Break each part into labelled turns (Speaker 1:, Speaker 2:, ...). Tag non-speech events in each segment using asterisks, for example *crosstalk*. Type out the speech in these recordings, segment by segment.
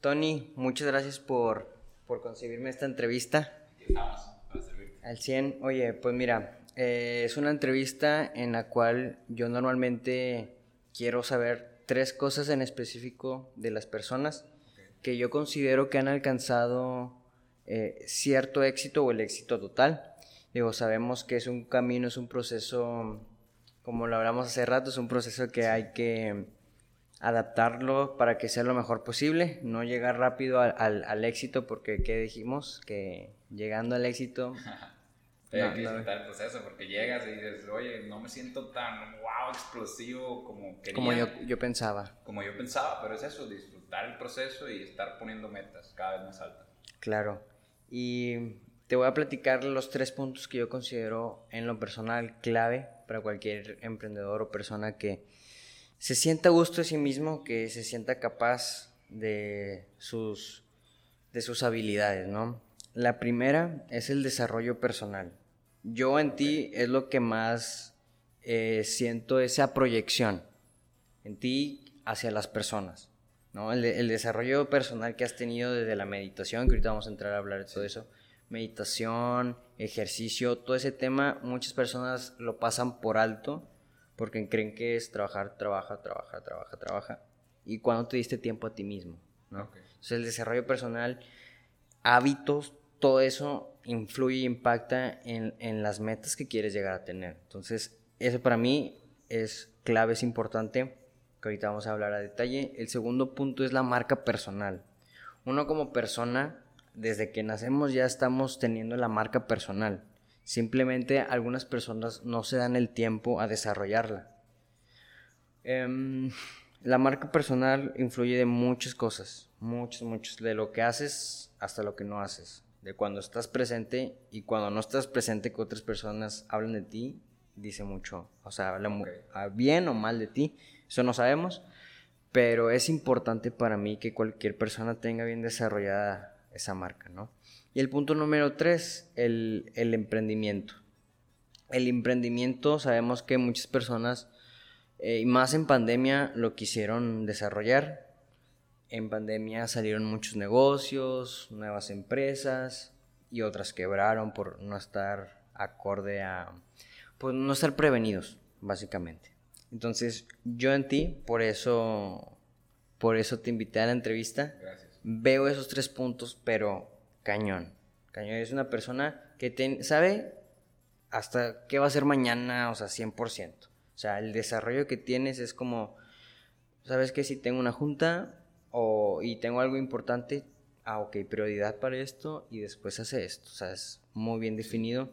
Speaker 1: Tony, muchas gracias por, por concebirme esta entrevista.
Speaker 2: Estamos para servirte.
Speaker 1: Al 100, oye, pues mira, eh, es una entrevista en la cual yo normalmente quiero saber tres cosas en específico de las personas que yo considero que han alcanzado eh, cierto éxito o el éxito total. Digo, sabemos que es un camino, es un proceso, como lo hablamos hace rato, es un proceso que hay que adaptarlo para que sea lo mejor posible, no llegar rápido al, al- al éxito, porque ¿qué dijimos? Que llegando al éxito... *laughs* No,
Speaker 2: hay que
Speaker 1: no.
Speaker 2: disfrutar el proceso porque llegas y dices, oye, no me siento tan wow, explosivo como quería.
Speaker 1: Como yo, yo pensaba.
Speaker 2: como yo pensaba, pero es eso, disfrutar el proceso y estar poniendo metas cada vez más altas.
Speaker 1: Claro. Y te voy a platicar los tres puntos que yo considero en lo personal clave para cualquier emprendedor o persona que se sienta a gusto de sí mismo, que se sienta capaz de sus, de sus habilidades, ¿no? La primera es el desarrollo personal. Yo en ti es lo que más eh, siento esa proyección en ti hacia las personas, ¿no? El, el desarrollo personal que has tenido desde la meditación, que ahorita vamos a entrar a hablar de todo eso, meditación, ejercicio, todo ese tema, muchas personas lo pasan por alto porque creen que es trabajar, trabaja, trabaja, trabaja, trabaja. Y cuando te diste tiempo a ti mismo, ¿no?
Speaker 2: Ok.
Speaker 1: Entonces el desarrollo personal, hábitos, todo eso influye e impacta en, en las metas que quieres llegar a tener. Entonces, eso para mí es clave, es importante, que ahorita vamos a hablar a detalle. El segundo punto es la marca personal. Uno como persona, desde que nacemos ya estamos teniendo la marca personal. Simplemente algunas personas no se dan el tiempo a desarrollarla. Em, la marca personal influye de muchas cosas, muchas, muchas, de lo que haces hasta lo que no haces, de cuando estás presente y cuando no estás presente que otras personas hablan de ti, dice mucho, o sea, habla bien o mal de ti, eso no sabemos, pero es importante para mí que cualquier persona tenga bien desarrollada esa marca, ¿no? Y el punto número tres, el, el emprendimiento. El emprendimiento, sabemos que muchas personas, eh, y más en pandemia, lo quisieron desarrollar. En pandemia salieron muchos negocios, nuevas empresas y otras quebraron por no estar acorde a, pues no estar prevenidos, básicamente. Entonces, yo en ti, por eso, por eso te invité a la entrevista
Speaker 2: Gracias.
Speaker 1: veo esos tres puntos, pero cañón. Cañón es una persona que ten- sabe hasta qué va a hacer mañana, o sea, 100%. O sea, el desarrollo que tienes es como, ¿sabes qué? Si tengo una junta o, y tengo algo importante, ah, ok, prioridad para esto y después hace esto. O sea, es muy bien definido.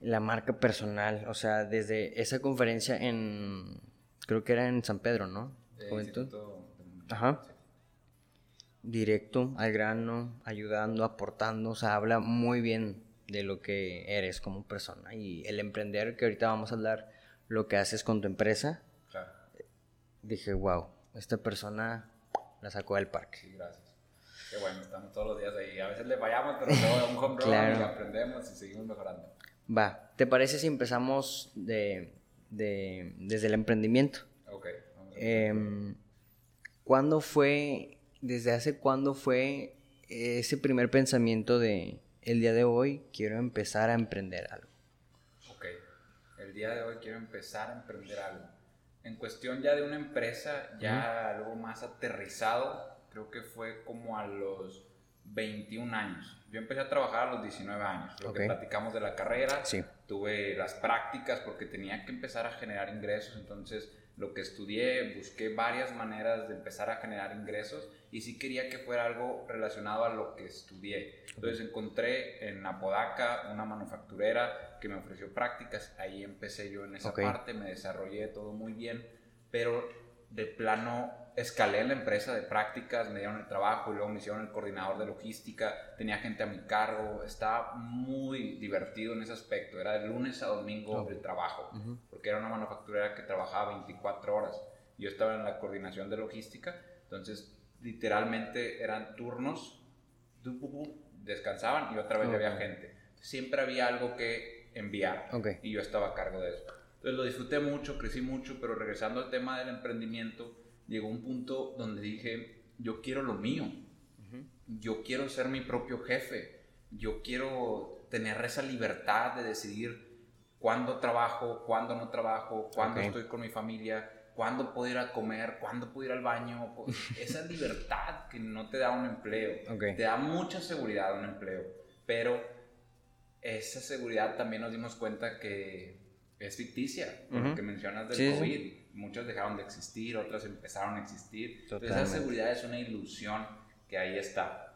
Speaker 1: La marca personal, o sea, desde esa conferencia en, creo que era en San Pedro, ¿no? Juventud. Ajá. Directo, al grano, ayudando, aportando, o sea, habla muy bien de lo que eres como persona. Y el emprender, que ahorita vamos a hablar lo que haces con tu empresa,
Speaker 2: Claro.
Speaker 1: dije, wow, esta persona la sacó del parque.
Speaker 2: Sí, gracias. Qué bueno, estamos todos los días ahí. A veces le fallamos, pero luego un home
Speaker 1: Claro.
Speaker 2: y aprendemos y seguimos mejorando.
Speaker 1: Va, ¿te parece si empezamos de, de- desde el emprendimiento?
Speaker 2: Ok. vamos a-
Speaker 1: Em, ¿Cuándo fue, desde hace cuándo fue ese primer pensamiento de el día de hoy quiero empezar a emprender algo?
Speaker 2: Ok, el día de hoy quiero empezar a emprender algo. En cuestión ya de una empresa, ya algo más aterrizado, creo que fue como a los 21 años. Yo empecé a trabajar a los 19 años, lo que platicamos de la carrera.
Speaker 1: Sí.
Speaker 2: Tuve las prácticas porque tenía que empezar a generar ingresos, entonces lo que estudié, busqué varias maneras de empezar a generar ingresos y sí quería que fuera algo relacionado a lo que estudié. Entonces encontré en Apodaca una manufacturera que me ofreció prácticas, ahí empecé yo en esa
Speaker 1: Ok.
Speaker 2: parte, me desarrollé todo muy bien, pero de plano escalé en la empresa de prácticas, me dieron el trabajo y luego me hicieron el coordinador de logística, tenía gente a mi cargo, estaba muy divertido en ese aspecto, era de lunes a domingo
Speaker 1: Ok.
Speaker 2: el trabajo,
Speaker 1: Ujú.
Speaker 2: porque era una manufacturera que trabajaba 24 horas, yo estaba en la coordinación de logística, entonces literalmente eran turnos, descansaban y otra vez había gente, siempre había algo que enviar y yo estaba a cargo de eso. Entonces lo disfruté mucho, crecí mucho, pero regresando al tema del emprendimiento, llegó un punto donde dije, yo quiero lo mío. Yo quiero ser mi propio jefe. Yo quiero tener esa libertad de decidir cuándo trabajo, cuándo no trabajo, cuándo estoy con mi familia, cuándo puedo ir a comer, cuándo puedo ir al baño. *laughs* Esa libertad que no te da un empleo. Te da mucha seguridad un empleo. Pero esa seguridad también nos dimos cuenta que es ficticia, por lo que mencionas del COVID. Muchas dejaron de existir, otras empezaron a existir. Entonces, esa seguridad es una ilusión que ahí está.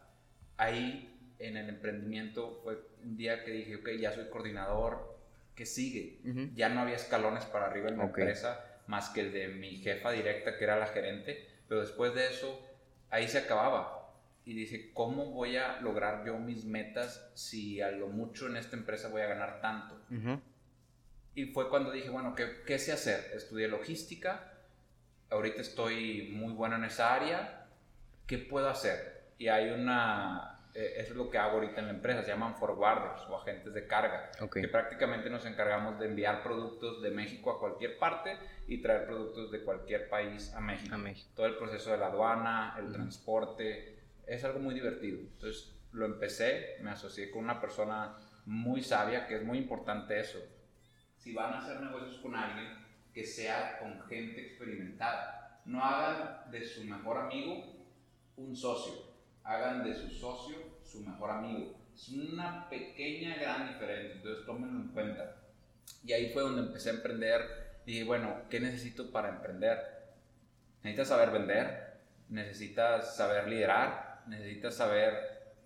Speaker 2: Ahí en el emprendimiento fue un día que dije, ok, ya soy coordinador, ¿qué sigue? Ya no había escalones para arriba en la empresa, más que el de mi jefa directa, que era la gerente, pero después de eso, ahí se acababa. Y dije, ¿cómo voy a lograr yo mis metas si a lo mucho en esta empresa voy a ganar tanto? Y fue cuando dije, bueno, ¿qué, ¿qué sé hacer? Estudié logística, ahorita estoy muy bueno en esa área, ¿qué puedo hacer? Y hay una eso es lo que hago ahorita en la empresa, se llaman forwarders o agentes de carga, que prácticamente nos encargamos de enviar productos de México a cualquier parte y traer productos de cualquier país a México. Todo el proceso de la aduana, el transporte, es algo muy divertido. Entonces lo empecé, me asocié con una persona muy sabia, que es muy importante eso. Si van a hacer negocios con alguien, que sea con gente experimentada. No hagan de su mejor amigo un socio hagan de su socio su mejor amigo. Es una pequeña, gran diferencia, entonces tómenlo en cuenta. Y ahí fue donde empecé a emprender. Dije, bueno, ¿qué necesito para emprender? Necesitas saber vender, necesitas saber liderar, necesitas saber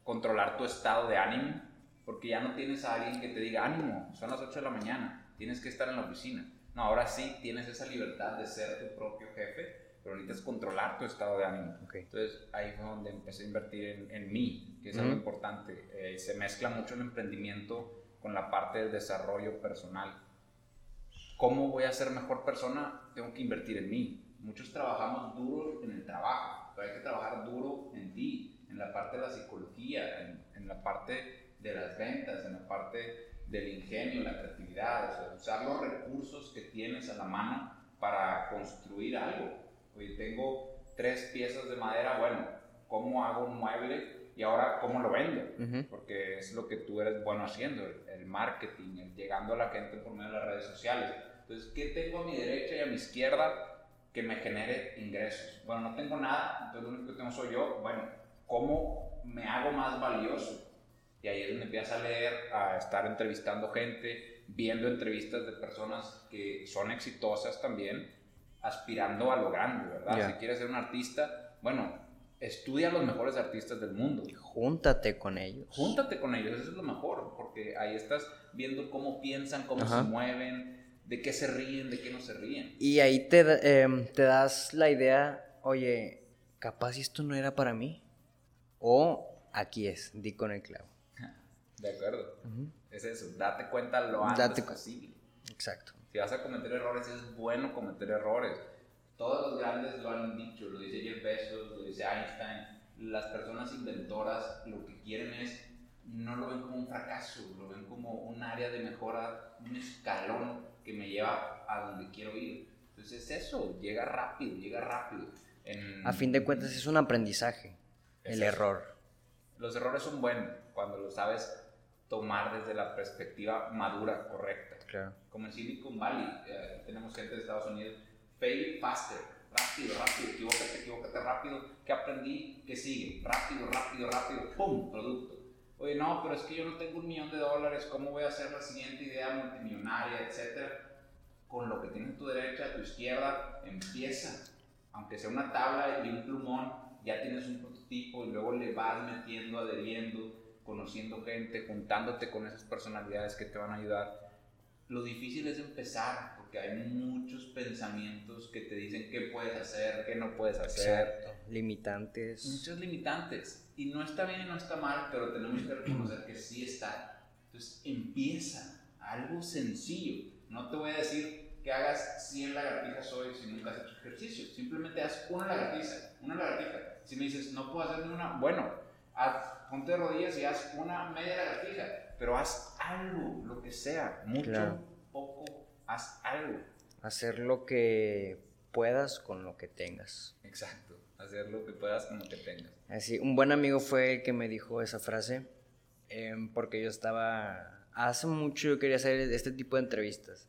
Speaker 2: controlar tu estado de ánimo, porque ya no tienes a alguien que te diga, ánimo, son las 8 de la mañana, tienes que estar en la oficina. No, ahora sí tienes esa libertad de ser tu propio jefe pero necesitas controlar tu estado de ánimo. Entonces ahí fue donde empecé a invertir en, en mí, que es algo importante. Eh, se mezcla mucho el emprendimiento con la parte del desarrollo personal. ¿Cómo voy a ser mejor persona? Tengo que invertir en mí. Muchos trabajamos duro en el trabajo, pero hay que trabajar duro en ti, en la parte de la psicología, en, en la parte de las ventas, en la parte del ingenio, la creatividad, o sea, usar los recursos que tienes a la mano para construir algo Oye, tengo tres piezas de madera, bueno, ¿cómo hago un mueble? Y ahora, ¿cómo lo vendo? Porque es lo que tú eres bueno haciendo, el, marketing, el llegando a la gente por medio de las redes sociales. Entonces, ¿qué tengo a mi derecha y a mi izquierda que me genere ingresos? Bueno, no tengo nada, entonces lo único que tengo soy yo. Bueno, ¿cómo me hago más valioso? Y ahí es donde empiezas a leer, a estar entrevistando gente, viendo entrevistas de personas que son exitosas también aspirando a lo grande, ¿verdad? Si quieres ser un artista, bueno, estudia a los mejores artistas del mundo.
Speaker 1: Júntate con ellos.
Speaker 2: Júntate con ellos, eso es lo mejor, porque ahí estás viendo cómo piensan, cómo se mueven, de qué se ríen, de qué no se ríen.
Speaker 1: Y ahí te, em, te das la idea, oye, capaz esto no era para mí, o aquí es, di con el clavo. *laughs*
Speaker 2: De acuerdo. Es eso, date cuenta lo antes posible.
Speaker 1: Exacto.
Speaker 2: Si vas a cometer errores, es bueno cometer errores. Todos los grandes lo han dicho, lo dice Jeff Bezos, lo dice Einstein. Las personas inventoras lo que quieren es, no lo ven como un fracaso, lo ven como un área de mejora, un escalón que me lleva a donde quiero ir. Entonces es eso, llega rápido, llega rápido.
Speaker 1: a fin de cuentas es un aprendizaje, el error.
Speaker 2: Los errores son buenos cuando lo sabes tomar desde la perspectiva madura, correcta. Como en Silicon Valley, eh, tenemos gente de Estados Unidos, fail faster, rápido, rápido, equivócate, equivócate rápido, ¿qué aprendí? ¿Qué sigue? Rápido, rápido, rápido, ¡pum! Producto. Oye, no, pero es que yo no tengo un millón de dólares, ¿cómo voy a hacer la siguiente idea multimillonaria, etcétera? Con lo que tienes a tu derecha, a tu izquierda, empieza. Aunque sea una tabla y un plumón, ya tienes un prototipo y luego le vas metiendo, adheriendo, conociendo gente, juntándote con esas personalidades que te van a ayudar lo difícil es empezar, porque hay muchos pensamientos que te dicen qué puedes hacer, qué no puedes hacer. Exacto.
Speaker 1: Limitantes.
Speaker 2: Muchos limitantes. Y no está bien y no está mal, pero tenemos que reconocer que sí está. Entonces empieza algo sencillo. No te voy a decir que hagas 100 lagartijas hoy si nunca has hecho ejercicio. Simplemente haz una lagartija, una lagartija. Si me dices, no puedo hacer ni una, bueno, haz, ponte de rodillas y haz una media lagartija pero haz algo, lo que sea, mucho, poco, haz algo.
Speaker 1: Hacer lo que puedas con lo que tengas.
Speaker 2: Exacto. hacer lo que puedas con lo que tengas.
Speaker 1: Así, un buen amigo fue el que me dijo esa frase, em, porque yo estaba, hace mucho yo quería hacer este tipo de entrevistas.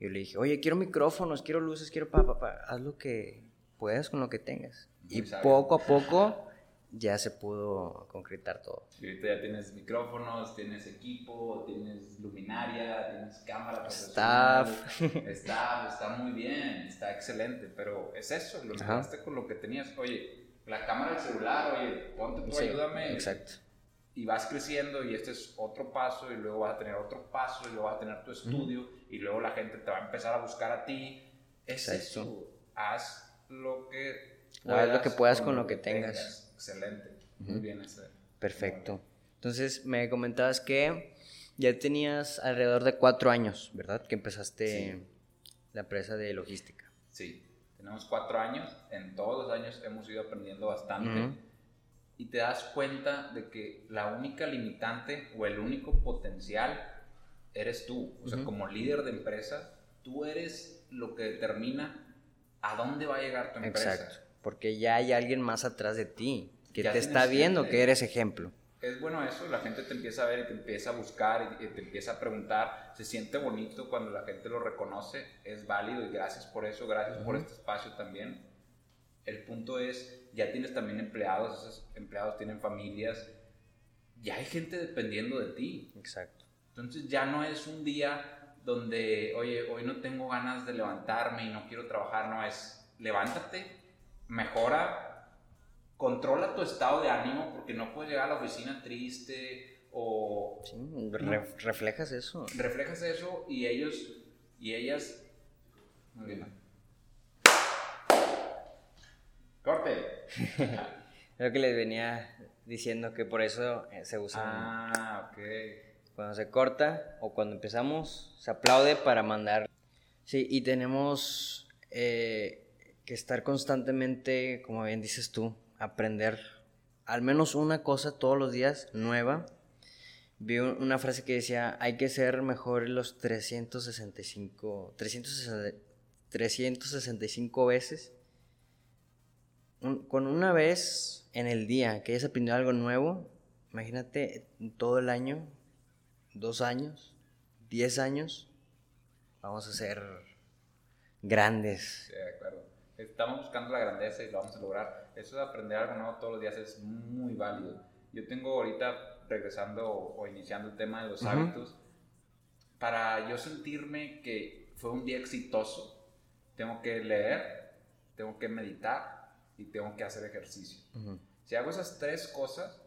Speaker 1: Yo le dije, oye, quiero micrófonos, quiero luces, quiero pa, pa, pa, haz lo que puedas con lo que tengas. y poco a poco ya se pudo concretar todo.
Speaker 2: Y ahorita ya tienes micrófonos, tienes equipo, tienes luminaria, tienes cámara
Speaker 1: Staff. *laughs*
Speaker 2: Staff, está muy bien, está excelente, pero es eso, lo empezaste con lo que tenías. Oye, la cámara del celular, oye, ponte tú, ayúdame.
Speaker 1: Exacto.
Speaker 2: Y vas creciendo y este es otro paso y luego vas a tener otro paso y luego vas a tener tu estudio y luego la gente te va a empezar a buscar a ti. Es eso. Haz lo que
Speaker 1: puedas, lo que puedas con, lo que, tengas
Speaker 2: excelente. Muy bien ese.
Speaker 1: Perfecto. Entonces, me comentabas que ya tenías alrededor de cuatro años, ¿verdad? Que empezaste la empresa de logística.
Speaker 2: Sí, tenemos cuatro años. En todos los años hemos ido aprendiendo bastante. Y te das cuenta de que la única limitante o el único potencial eres tú. O sea, como líder de empresa, tú eres lo que determina a dónde va a llegar tu empresa. Exacto
Speaker 1: porque ya hay alguien más atrás de ti que te está viendo que eres ejemplo.
Speaker 2: Es bueno eso, la gente te empieza a ver y te empieza a buscar y te empieza a preguntar, se siente bonito cuando la gente lo reconoce, es válido y gracias por eso, gracias por este espacio también. El punto es, ya tienes también empleados, esos empleados tienen familias, ya hay gente dependiendo de ti.
Speaker 1: Exacto.
Speaker 2: Entonces ya no es un día donde, oye, hoy no tengo ganas de levantarme y no quiero trabajar, no es, levántate, mejora, controla tu estado de ánimo porque no puedes llegar a la oficina triste o...
Speaker 1: Sí, reflejas eso.
Speaker 2: Reflejas eso y ellos y ellas... Muy bien. Corte. *laughs*
Speaker 1: Creo que les venía diciendo que por eso eh, se usa.
Speaker 2: Ah, ok.
Speaker 1: Cuando se corta o cuando empezamos, se aplaude para mandar. Sí, y tenemos eh, que estar constantemente, como bien dices tú, aprender al menos una cosa todos los días nueva. Vi una frase que decía, hay que ser mejor los 365, 365 veces. con una vez en el día que hayas aprendido algo nuevo, imagínate todo el año, dos años, diez años, vamos a ser grandes
Speaker 2: estamos buscando la grandeza y lo vamos a lograr. Eso de aprender algo nuevo todos los días es muy válido. Yo tengo ahorita, regresando o, iniciando el tema de los hábitos, para yo sentirme que fue un día exitoso, tengo que leer, tengo que meditar y tengo que hacer ejercicio. Si hago esas tres cosas,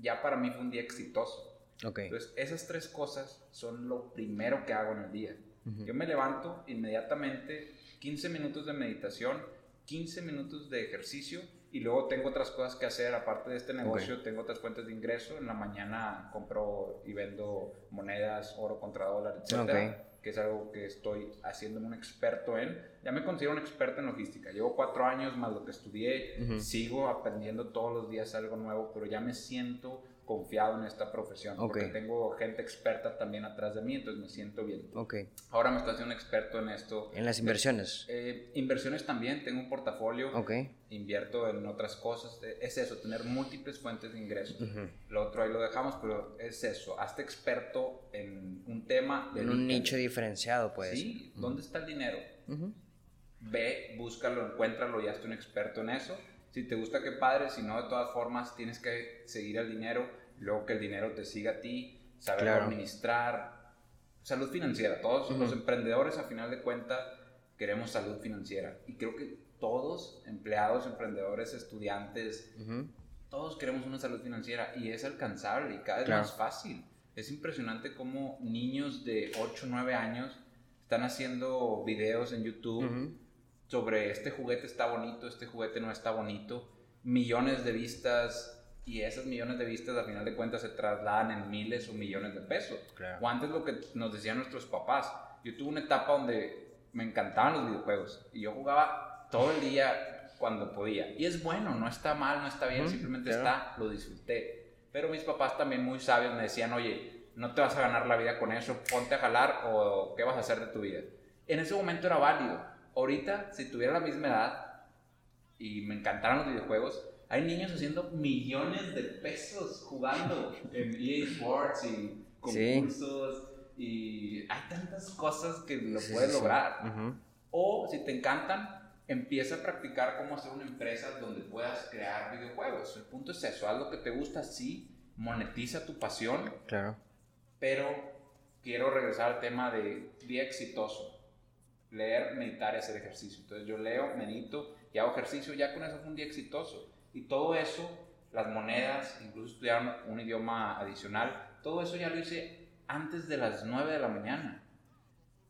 Speaker 2: ya para mí fue un día exitoso.
Speaker 1: Okay.
Speaker 2: Entonces, esas tres cosas son lo primero que hago en el día. Yo me levanto inmediatamente 15 minutos de meditación, 15 minutos de ejercicio y luego tengo otras cosas que hacer. Aparte de este negocio, tengo otras fuentes de ingreso. En la mañana compro y vendo monedas, oro contra dólar, etc. Que es algo que estoy haciéndome un experto en. Ya me considero un experto en logística. Llevo cuatro años más lo que estudié. Sigo aprendiendo todos los días algo nuevo, pero ya me siento confiado en esta profesión. Porque tengo gente experta también atrás de mí, entonces me siento bien.
Speaker 1: Okay.
Speaker 2: Ahora me estoy haciendo un experto en esto.
Speaker 1: ¿En las inversiones?
Speaker 2: Eh, inversiones también, tengo un portafolio.
Speaker 1: Okay.
Speaker 2: Invierto en otras cosas. Eh, es eso, tener múltiples fuentes de ingresos. Lo otro ahí lo dejamos, pero es eso. Hazte experto en un tema.
Speaker 1: En un nicho diferenciado, pues.
Speaker 2: Sí, ¿dónde está el dinero? Ve, búscalo, encuéntralo, ya estoy un experto en eso si te gusta, qué padre, si no, de todas formas tienes que seguir el dinero, luego que el dinero te siga a ti, saber administrar, salud financiera. Todos los emprendedores, a final de cuentas, queremos salud financiera. Y creo que todos, empleados, emprendedores, estudiantes, todos queremos una salud financiera y es alcanzable y cada vez más fácil. Es impresionante cómo niños de 8 o 9 años están haciendo videos en YouTube sobre este juguete está bonito, este juguete no está bonito, millones de vistas y esas millones de vistas a final de cuentas se trasladan en miles o millones de pesos. O antes lo que nos decían nuestros papás, yo tuve una etapa donde me encantaban los videojuegos y yo jugaba todo el día cuando podía. Y es bueno, no está mal, no está bien, simplemente está, lo disfruté. Pero mis papás también muy sabios me decían, oye, no te vas a ganar la vida con eso, ponte a jalar o qué vas a hacer de tu vida. En ese momento era válido Ahorita, si tuviera la misma edad, y me encantaron los videojuegos, hay niños haciendo millones de pesos jugando en EA Sports y concursos y hay tantas cosas que lo puedes lograr. O si te encantan, empieza a practicar cómo hacer una empresa donde puedas crear videojuegos. El punto es eso, haz lo que te gusta, sí, monetiza tu pasión.
Speaker 1: Claro.
Speaker 2: Pero quiero regresar al tema de día exitoso. Leer, meditar y hacer ejercicio. Entonces yo leo, medito y hago ejercicio, ya con eso fue un día exitoso. Y todo eso, las monedas, incluso estudiar un idioma adicional, todo eso ya lo hice antes de las 9 de la mañana.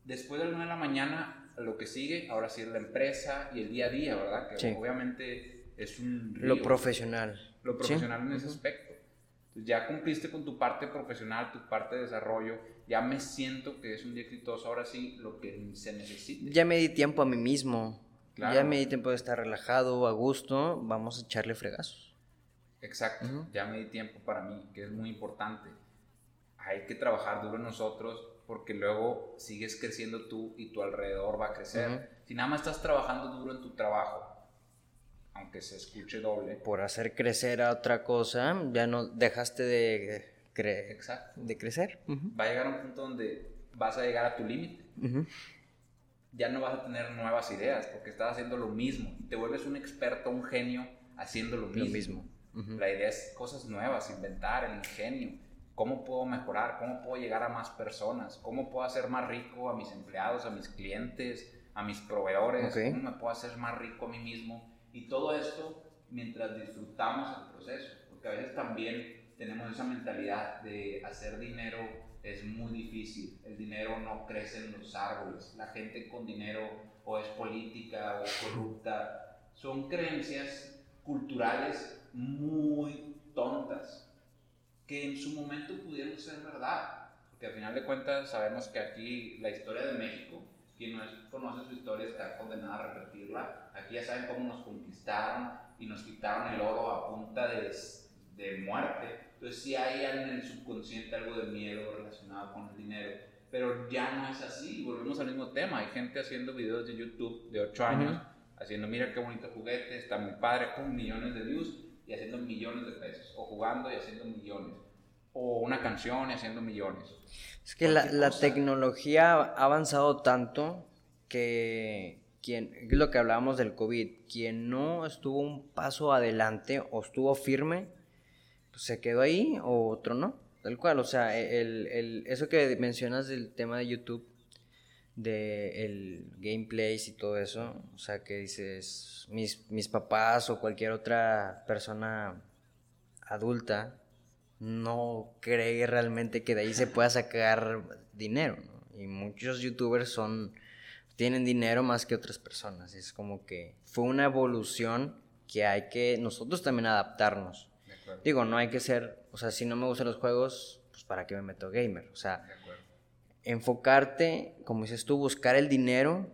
Speaker 2: Después de las 9 de la mañana, lo que sigue, ahora sí es la empresa y el día a día, ¿verdad? Que obviamente es un...
Speaker 1: Lo profesional.
Speaker 2: Lo profesional en ese aspecto. Ya cumpliste con tu parte profesional, tu parte de desarrollo, ya me siento que es un día exitoso, ahora sí, lo que se necesita.
Speaker 1: Ya me di tiempo a mí mismo. Ya me di tiempo de estar relajado, a gusto, vamos a echarle fregazos.
Speaker 2: Exacto, ya me di tiempo para mí, que es muy importante. Hay que trabajar duro nosotros porque luego sigues creciendo tú y tu alrededor va a crecer. Si nada más estás trabajando duro en tu trabajo, aunque se escuche doble.
Speaker 1: Por hacer crecer a otra cosa, ya no dejaste de, de crecer.
Speaker 2: Va a llegar un punto donde vas a llegar a tu límite ya no vas a tener nuevas ideas porque estás haciendo lo mismo y te vuelves un experto, un genio haciendo lo mismo. La idea es cosas nuevas, inventar el ingenio. ¿Cómo puedo mejorar? ¿Cómo puedo llegar a más personas? ¿Cómo puedo hacer más rico a mis empleados, a mis clientes, a mis proveedores? ¿Cómo me puedo hacer más rico a mí mismo? Y todo esto mientras disfrutamos el proceso, porque a veces también tenemos esa mentalidad de hacer dinero es muy difícil. El dinero no crece en los árboles. La gente con dinero o es política o es corrupta. Son creencias culturales muy tontas que en su momento pudieron ser verdad. Porque al final de cuentas sabemos que aquí la historia de México, quien no conoce su historia está condenada a repetirla. Aquí ya saben cómo nos conquistaron y nos quitaron el oro a punta de, de muerte entonces sí hay en el subconsciente algo de miedo relacionado con el dinero, pero ya no es así. Volvemos al mismo tema. Hay gente haciendo videos de YouTube de 8 años, haciendo, mira qué bonito juguete, está muy padre, con millones de views y haciendo millones de pesos, o jugando y haciendo millones, o una canción y haciendo millones.
Speaker 1: Es que la, la, tecnología ha avanzado tanto que quien, es lo que hablábamos del COVID, quien no estuvo un paso adelante o estuvo firme, se quedó ahí o otro no. Tal cual, o sea, el, el, eso que mencionas del tema de YouTube, de el gameplays y todo eso, o sea, que dices, mis, mis papás o cualquier otra persona adulta no cree realmente que de ahí se pueda sacar dinero, ¿no? Y muchos youtubers son, tienen dinero más que otras personas, es como que fue una evolución que hay que nosotros también adaptarnos. Digo, no hay que ser, o sea, si no me gustan los juegos, pues para qué me meto gamer. O sea, enfocarte, como dices tú, buscar el dinero,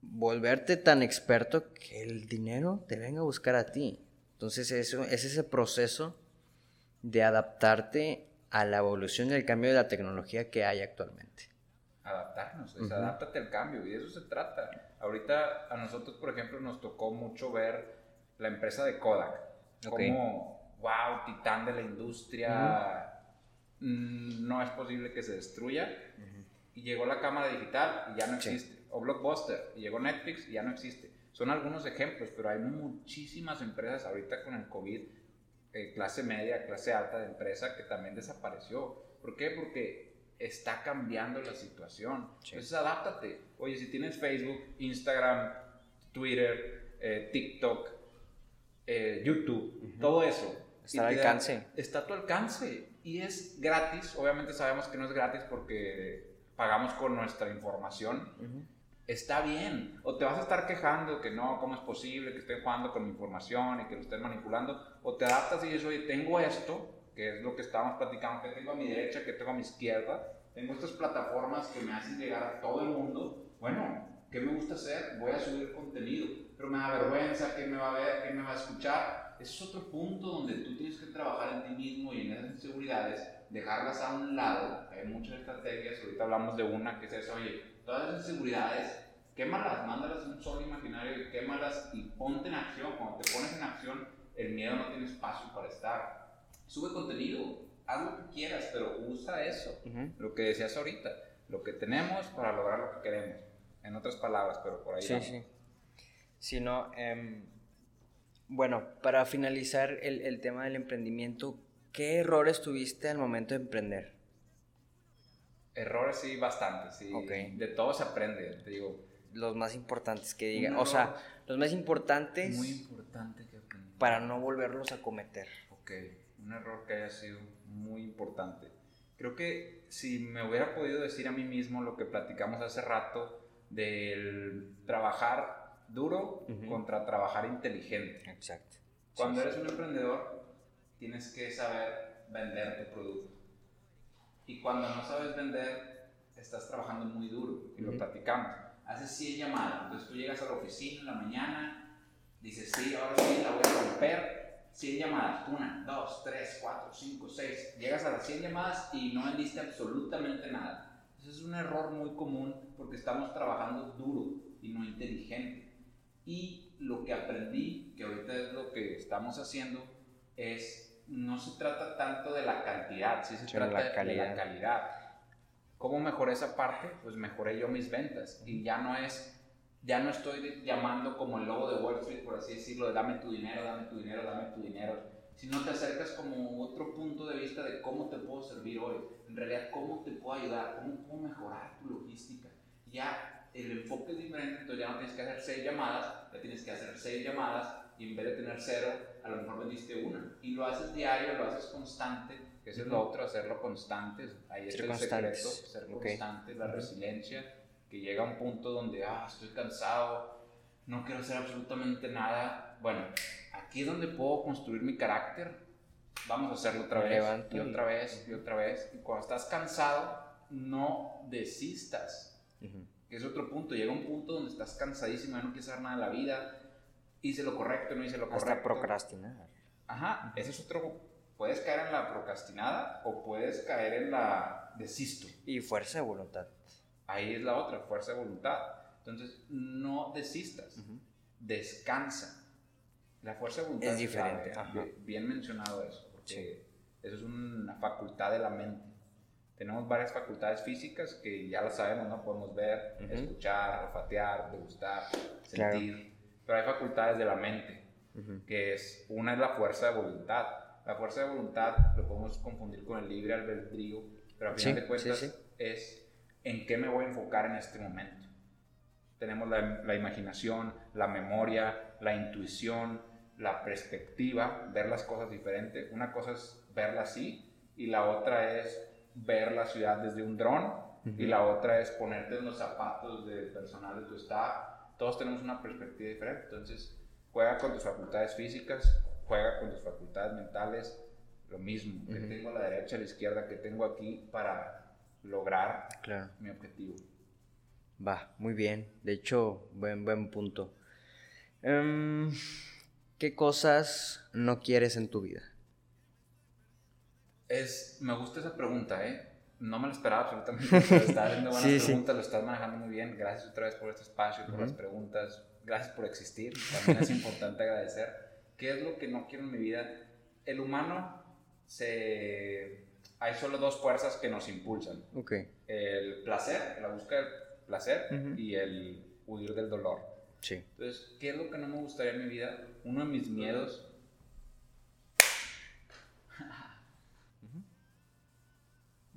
Speaker 1: volverte tan experto que el dinero te venga a buscar a ti. Entonces eso, es ese proceso de adaptarte a la evolución y al cambio de la tecnología que hay actualmente.
Speaker 2: Adaptarnos, es adáptate al cambio y de eso se trata. Ahorita a nosotros, por ejemplo, nos tocó mucho ver la empresa de Kodak, como wow, titán de la industria, mm, no es posible que se destruya. Y llegó la cámara digital y ya no existe. O Blockbuster, y llegó Netflix y ya no existe. Son algunos ejemplos, pero hay muchísimas empresas ahorita con el COVID, eh, clase media, clase alta de empresa, que también desapareció. ¿Por qué? Porque está cambiando la situación. Entonces, adáptate. Oye, si tienes Facebook, Instagram, Twitter, eh, TikTok, eh, YouTube, todo eso,
Speaker 1: Está al alcance.
Speaker 2: está a tu alcance y es gratis. Obviamente sabemos que no es gratis porque pagamos con nuestra información. Está bien. O te vas a estar quejando que no, ¿cómo es posible que estén jugando con mi información y que lo estén manipulando? O te adaptas y dices, oye, tengo esto, que es lo que estábamos platicando, que tengo a mi derecha, que tengo a mi izquierda. Tengo estas plataformas que me hacen llegar a todo el mundo. Bueno, ¿qué me gusta hacer? Voy a subir contenido. Pero me da vergüenza, ¿quién me va a ver? ¿Quién me va a escuchar? es otro punto donde tú tienes que trabajar en ti mismo y en esas inseguridades, dejarlas a un lado. Hay muchas estrategias, ahorita hablamos de una que es eso, oye, todas esas inseguridades quémalas, mándalas en un solo imaginario quémalas y ponte en acción. Cuando te pones en acción, el miedo no tiene espacio para estar. Sube contenido, haz lo que quieras, pero usa eso, lo que decías ahorita, lo que tenemos para lograr lo que queremos. En otras palabras, pero por ahí.
Speaker 1: Sí, sí. Si no, em, bueno, para finalizar el, el tema del emprendimiento, ¿qué errores tuviste al momento de emprender?
Speaker 2: Errores sí, bastante, sí. De todo se aprende, te digo.
Speaker 1: Los más importantes que digan, o sea, los más importantes.
Speaker 2: Muy importante que aprendí.
Speaker 1: Para no volverlos a cometer.
Speaker 2: Ok, un error que haya sido muy importante. Creo que si me hubiera podido decir a mí mismo lo que platicamos hace rato del trabajar duro contra trabajar inteligente.
Speaker 1: Exacto.
Speaker 2: Cuando eres un emprendedor, tienes que saber vender tu producto. Y cuando no sabes vender, estás trabajando muy duro. Y lo platicamos. Haces 100 llamadas. Entonces tú llegas a la oficina en la mañana, dices, sí, ahora sí, la voy a romper. 100 llamadas. Una, dos, tres, cuatro, cinco, seis. Llegas a las 100 llamadas y no vendiste absolutamente nada. Eso es un error muy común porque estamos trabajando duro y no inteligente. Y lo que aprendí, que ahorita es lo que estamos haciendo, es no se trata tanto de la cantidad, sí se trata de la calidad. ¿Cómo mejoré esa parte? Pues mejoré yo mis ventas y ya no es, ya no estoy llamando como el logo de Wall Street, por así decirlo, de dame tu dinero, dame tu dinero, dame tu dinero, sino te acercas como otro punto de vista de cómo te puedo servir hoy, en realidad cómo te puedo ayudar, cómo puedo mejorar tu logística. Ya el enfoque es diferente, entonces ya no tienes que hacer seis llamadas, ya tienes que hacer seis llamadas y en vez de tener cero, a lo mejor vendiste una. Y lo haces diario, lo haces constante, que eso es lo otro, hacerlo constante. Ahí está el secreto, ser constante, la resiliencia, que llega a un punto donde, ah, estoy cansado, no quiero hacer absolutamente nada. Bueno, aquí es donde puedo construir mi carácter. Vamos a hacerlo otra vez, y otra vez, y otra vez. Y cuando estás cansado, no desistas. Es otro punto. Llega un punto donde estás cansadísimo, ya no quieres hacer nada de la vida, hice lo correcto, no hice lo correcto.
Speaker 1: Hasta procrastinar.
Speaker 2: Ajá, ese es otro. Puedes caer en la procrastinada o puedes caer en la desisto.
Speaker 1: Y fuerza de voluntad.
Speaker 2: Ahí es la otra, fuerza de voluntad. Entonces, no desistas, descansa. La fuerza de voluntad
Speaker 1: es diferente.
Speaker 2: Bien, mencionado eso, porque eso es una facultad de la mente. Tenemos varias facultades físicas que ya las sabemos, ¿no? Podemos ver, escuchar, olfatear, degustar, sentir pero hay facultades de la mente, que es, una es la fuerza de voluntad. La fuerza de voluntad lo podemos confundir con el libre albedrío, pero al final de cuentas es en qué me voy a enfocar en este momento. Tenemos la, la imaginación, la memoria, la intuición, la perspectiva, ver las cosas diferente. Una cosa es verla así y la otra es ver la ciudad desde un dron y la otra es ponerte en los zapatos del personal de tu staff todos tenemos una perspectiva diferente. Entonces, juega con tus facultades físicas, juega con tus facultades mentales, lo mismo. Que tengo a la derecha, a la izquierda, que tengo aquí para lograr mi objetivo.
Speaker 1: Va, muy bien. De hecho, buen, buen punto. Em, ¿Qué cosas no quieres en tu vida?
Speaker 2: Es, me gusta esa pregunta, ¿eh? no me lo esperaba absolutamente. *laughs* Estás haciendo buenas preguntas, lo estás manejando muy bien. Gracias otra vez por este espacio, por las preguntas. Gracias por existir. También es importante agradecer. ¿Qué es lo que no quiero en mi vida? El humano se... Hay solo dos fuerzas que nos impulsan.
Speaker 1: Okay.
Speaker 2: El placer, la búsqueda del placer y el huir del dolor.
Speaker 1: Sí.
Speaker 2: Entonces, ¿qué es lo que no me gustaría en mi vida? Uno de mis miedos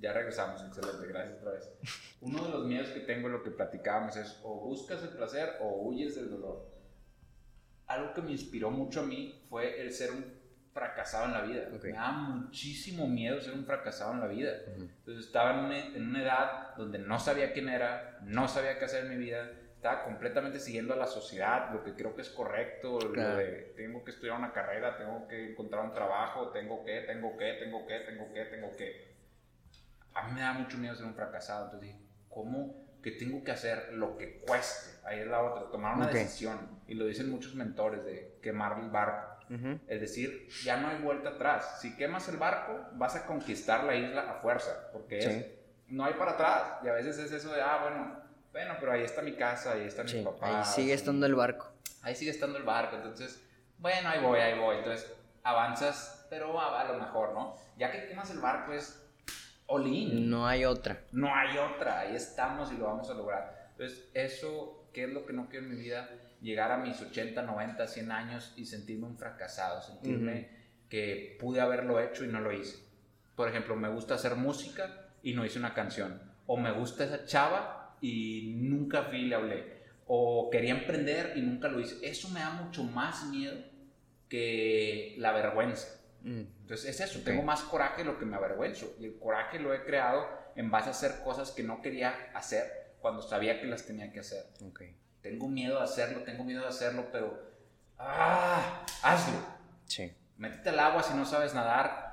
Speaker 2: Ya regresamos, excelente, gracias otra vez. Uno de los miedos que tengo, lo que platicábamos, es o buscas el placer o huyes del dolor. Algo que me inspiró mucho a mí fue el ser un fracasado en la vida. Me daba muchísimo miedo ser un fracasado en la vida. Entonces estaba en una, edad donde no sabía quién era, no sabía qué hacer en mi vida, estaba completamente siguiendo a la sociedad, lo que creo que es correcto, lo de tengo que estudiar una carrera, tengo que encontrar un trabajo, tengo que, tengo que, tengo que, tengo que, tengo que a mí me da mucho miedo ser un fracasado. Entonces dije, ¿cómo que tengo que hacer lo que cueste? Ahí es la otra, tomar una decisión. Y lo dicen muchos mentores de quemar el barco. Es decir, ya no hay vuelta atrás. Si quemas el barco, vas a conquistar la isla a fuerza, porque no hay para atrás. Y a veces es eso de, ah, bueno, Bueno, pero ahí está mi casa, ahí está mi
Speaker 1: Sí,
Speaker 2: papá.
Speaker 1: ahí sigue estando el barco.
Speaker 2: Ahí sigue estando el barco, entonces, bueno, ahí voy, ahí voy. Entonces, avanzas, pero a, a lo mejor, ¿no? Ya que quemas el barco es all in.
Speaker 1: No hay otra.
Speaker 2: No hay otra, ahí estamos y lo vamos a lograr. Entonces, eso, ¿qué es lo que no quiero en mi vida? Llegar a mis 80, 90, 100 años y sentirme un fracasado, sentirme que pude haberlo hecho y no lo hice. Por ejemplo, me gusta hacer música y no hice una canción. O me gusta esa chava y nunca fui y le hablé. O quería emprender y nunca lo hice. Eso me da mucho más miedo que la vergüenza.
Speaker 1: Mm,
Speaker 2: Entonces es eso,
Speaker 1: Ok.
Speaker 2: tengo más coraje de lo que me avergüenzo. Y el coraje lo he creado en base a hacer cosas que no quería hacer cuando sabía que las tenía que hacer.
Speaker 1: ok.
Speaker 2: Tengo miedo de hacerlo, tengo miedo de hacerlo, pero... ¡Ah! Hazlo.
Speaker 1: Sí.
Speaker 2: Métete al agua si no sabes nadar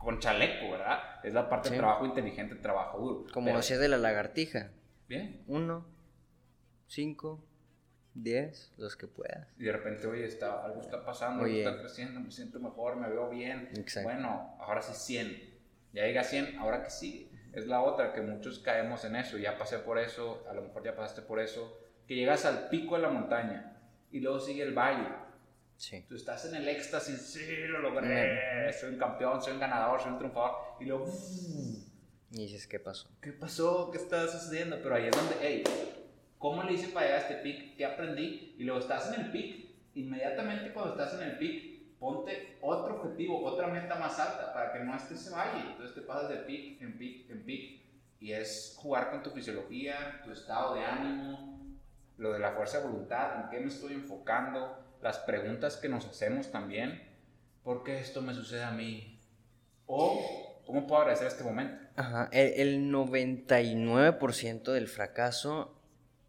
Speaker 2: con chaleco, ¿verdad? Es la parte
Speaker 1: Sí.
Speaker 2: de trabajo inteligente, trabajo duro.
Speaker 1: Como
Speaker 2: Pero-
Speaker 1: hacía de la lagartija.
Speaker 2: Bien.
Speaker 1: Uno, cinco, diez, los que puedas.
Speaker 2: Y de repente, oye, está, algo está pasando,
Speaker 1: Oye.
Speaker 2: algo está creciendo, me siento mejor, me veo bien.
Speaker 1: Exacto.
Speaker 2: Bueno, ahora sí 100. Ya llega a 100, ahora que sigue. Es la otra, que muchos caemos en eso. Ya pasé por eso, a lo mejor ya pasaste por eso. Que llegas al pico de la montaña y luego sigue el valle.
Speaker 1: Sí.
Speaker 2: Tú estás en el éxtasis, sí, lo logré, soy un campeón, soy un ganador, soy un triunfador. Y luego,
Speaker 1: Y dices, ¿qué pasó?
Speaker 2: ¿qué pasó? ¿Qué está sucediendo? Pero ahí es donde, hey, ¿cómo le hice para llegar a este pic? ¿Qué aprendí? Y luego estás en el pic, inmediatamente cuando estás en el pic, ponte otro objetivo, otra meta más alta para que no estés ese valle. Entonces te pasas de pic en pic en pic. Y es jugar con tu fisiología, tu estado de ánimo, lo de la fuerza de voluntad, en qué me estoy enfocando, las preguntas que nos hacemos también. ¿Por qué esto me sucede a mí? O, ¿cómo puedo agradecer este momento?
Speaker 1: Ajá. El, el 99% del fracaso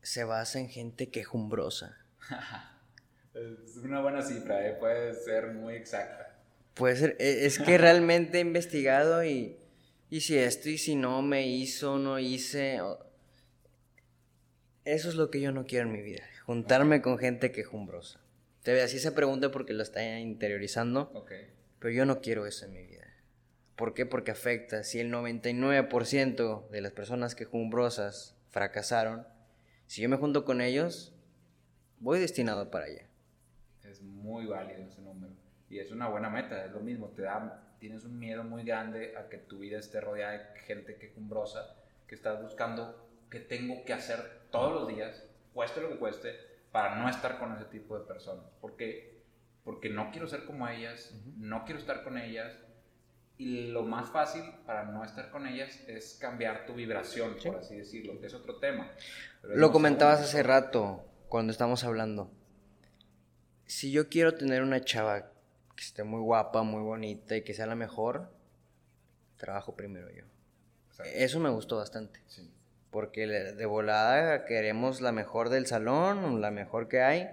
Speaker 1: se basa en gente quejumbrosa. *laughs*
Speaker 2: Es una buena cifra, ¿eh? puede ser muy exacta.
Speaker 1: Puede ser, e- es que realmente he investigado y, y si esto y si no me hizo, no hice. o- Eso es lo que yo no quiero en mi vida, juntarme con gente quejumbrosa. Te así se pregunta porque lo está interiorizando, pero yo no quiero eso en mi vida. ¿Por qué? Porque afecta. Si el 99% de las personas quejumbrosas fracasaron, si yo me junto con ellos, voy destinado para allá.
Speaker 2: Es muy válido ese número. Y es una buena meta, es lo mismo. Te da, tienes un miedo muy grande a que tu vida esté rodeada de gente quejumbrosa, que estás buscando qué tengo que hacer todos los días, cueste lo que cueste, para no estar con ese tipo de personas. ¿Por qué? Porque no quiero ser como ellas, no quiero estar con ellas. Y lo más fácil para no estar con ellas es cambiar tu vibración, por así decirlo, que es otro tema. Pero
Speaker 1: Lo comentabas hace rato, cuando estamos hablando. Si yo quiero tener una chava que esté muy guapa, muy bonita y que sea la mejor, trabajo primero yo.
Speaker 2: Exacto.
Speaker 1: Eso me gustó bastante.
Speaker 2: Sí.
Speaker 1: Porque de volada queremos la mejor del salón, la mejor que hay.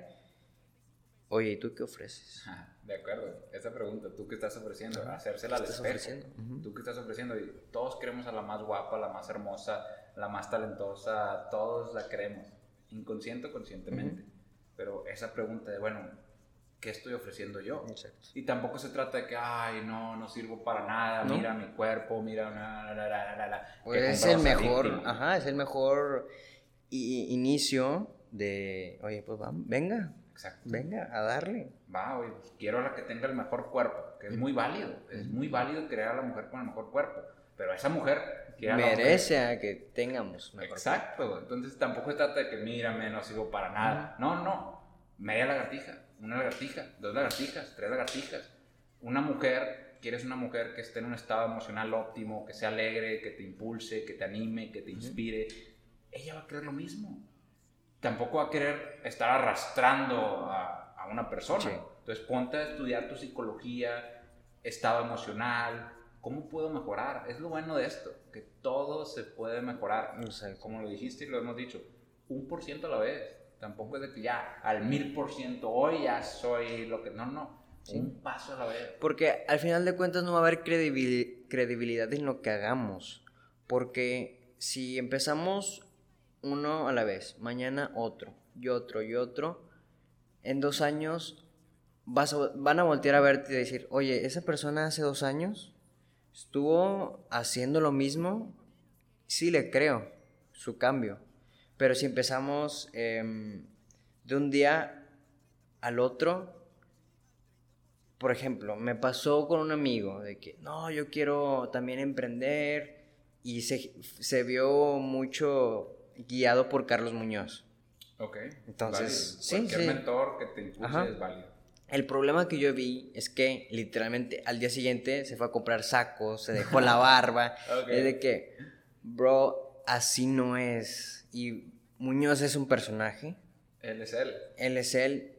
Speaker 1: Oye, ¿y tú qué ofreces?
Speaker 2: Ajá, De acuerdo, esa pregunta, ¿tú qué estás ofreciendo? Hacérsela al
Speaker 1: ¿Qué estás
Speaker 2: espejo.
Speaker 1: ofreciendo? Ujú.
Speaker 2: ¿Tú qué estás ofreciendo? Y todos queremos a la más guapa, la más hermosa, la más talentosa, todos la queremos, inconsciente o conscientemente. Pero esa pregunta de, bueno, ¿qué estoy ofreciendo yo?
Speaker 1: Exacto.
Speaker 2: Y tampoco se trata de que, ay, no, no sirvo para nada,
Speaker 1: ¿No?
Speaker 2: mira mi cuerpo, mira, la,
Speaker 1: Pues
Speaker 2: que
Speaker 1: es el mejor,
Speaker 2: víctima.
Speaker 1: ajá, es el mejor inicio de, oye, pues vamos, venga,
Speaker 2: Exacto.
Speaker 1: venga, a darle.
Speaker 2: va, oye, pues quiero a la que tenga el mejor cuerpo, que es muy válido, es muy válido querer a la mujer con el mejor cuerpo, pero esa mujer mujer-
Speaker 1: Merece a que tengamos mejor.
Speaker 2: Exacto, entonces tampoco se trata de que mírame, no sirvo para nada, no, no, media lagartija, una lagartija, dos lagartijas, tres lagartijas, una mujer, quieres una mujer que esté en un estado emocional óptimo, que sea alegre, que te impulse, que te anime, que te inspire, ella va a querer lo mismo tampoco va a querer estar arrastrando a, a una persona.
Speaker 1: Sí.
Speaker 2: Entonces ponte a estudiar tu psicología, estado emocional, cómo puedo mejorar. Es lo bueno de esto, que todo se puede mejorar.
Speaker 1: Exacto.
Speaker 2: Como lo dijiste y lo hemos dicho, un por ciento a la vez. Tampoco es de que ya al mil por ciento hoy ya soy lo que... No, no. Un paso a la vez.
Speaker 1: Porque al final de cuentas no va a haber credibil- credibilidad en lo que hagamos. Porque si empezamos uno a la vez, mañana otro, y otro, y otro, en dos años vas a- van a voltear a verte y decir, oye, esa persona hace dos años estuvo haciendo lo mismo, sí le creo su cambio. Pero si empezamos em, de un día al otro, por ejemplo, me pasó con un amigo de que, no, yo quiero también emprender y se, se vio mucho guiado por Carlos Muñoz.
Speaker 2: Ok.
Speaker 1: Entonces,
Speaker 2: válido.
Speaker 1: sí,
Speaker 2: Cualquier
Speaker 1: sí.
Speaker 2: mentor que te impulse
Speaker 1: Ajá.
Speaker 2: es válido.
Speaker 1: El problema que yo vi es que literalmente al día siguiente se fue a comprar sacos, se dejó la barba. *laughs*
Speaker 2: Ok.
Speaker 1: Es de que, bro, así no es. Y Muñoz es un personaje,
Speaker 2: Él es él.
Speaker 1: él es él,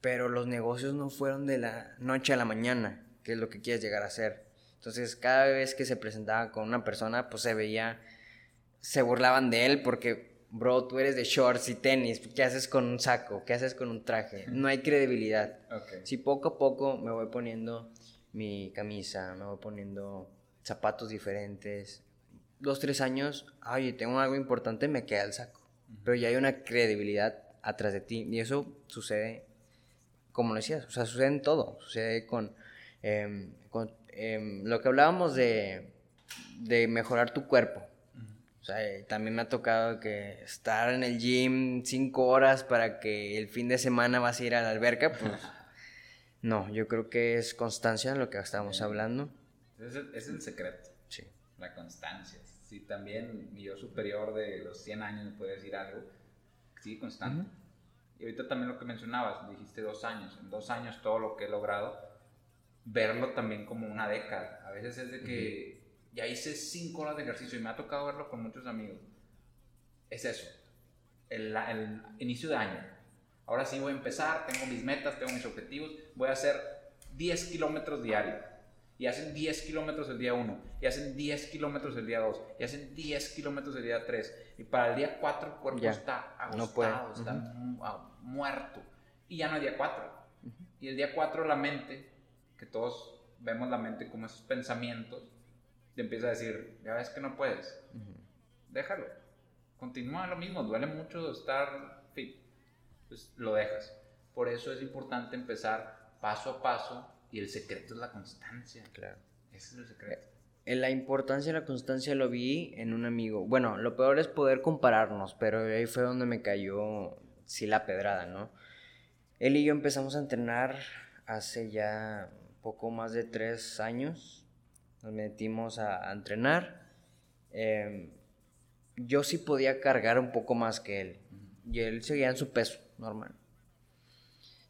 Speaker 1: pero los negocios no fueron de la noche a la mañana, que es lo que quieres llegar a hacer. Entonces, cada vez que se presentaba con una persona, pues se veía, se burlaban de él porque, bro, tú eres de shorts y tenis, ¿qué haces con un saco? ¿Qué haces con un traje? *laughs* No hay credibilidad. Si poco a poco me voy poniendo mi camisa, me voy poniendo zapatos diferentes, dos, tres años, oye, tengo algo importante, me queda el saco. Pero ya hay una credibilidad atrás de ti. Y eso sucede, como lo decías, o sea, sucede en todo. Sucede con, em, con, em, lo que hablábamos de, de mejorar tu cuerpo. O sea, eh, también me ha tocado que estar en el gym cinco horas para que el fin de semana vas a ir a la alberca, pues *laughs* no, yo creo que es constancia lo que estábamos hablando.
Speaker 2: Es el, es el secreto.
Speaker 1: Sí.
Speaker 2: La constancia. Si también mi yo superior de los 100 años me puede decir algo, sigue constante. Y ahorita también lo que mencionabas, dijiste dos años. En dos años todo lo que he logrado, verlo también como una década. A veces es de que ya hice 5 horas de ejercicio y me ha tocado verlo con muchos amigos. Es eso, el, el inicio de año. Ahora sí voy a empezar, tengo mis metas, tengo mis objetivos, voy a hacer 10 kilómetros diarios. Y hacen 10 kilómetros el día 1, y hacen 10 kilómetros el día 2, y hacen 10 kilómetros el día 3. Y para el día 4 el cuerpo
Speaker 1: Ya,
Speaker 2: está
Speaker 1: no
Speaker 2: agotado,
Speaker 1: puede.
Speaker 2: está mu- ah, muerto. Y ya no hay día 4. Y el día 4 la mente, que todos vemos la mente como esos pensamientos, te empieza a decir, ya ves que no puedes, déjalo. Continúa lo mismo, duele mucho estar fit. Pues lo dejas. Por eso es importante empezar paso a paso y el secreto es la constancia.
Speaker 1: Claro.
Speaker 2: Ese es el secreto.
Speaker 1: En la importancia de la constancia lo vi en un amigo. Bueno, lo peor es poder compararnos, pero ahí fue donde me cayó, sí, la pedrada, ¿no? Él y yo empezamos a entrenar hace ya poco más de tres años. Nos metimos a, a entrenar. Eh, yo sí podía cargar un poco más que él. Y él seguía en su peso, normal.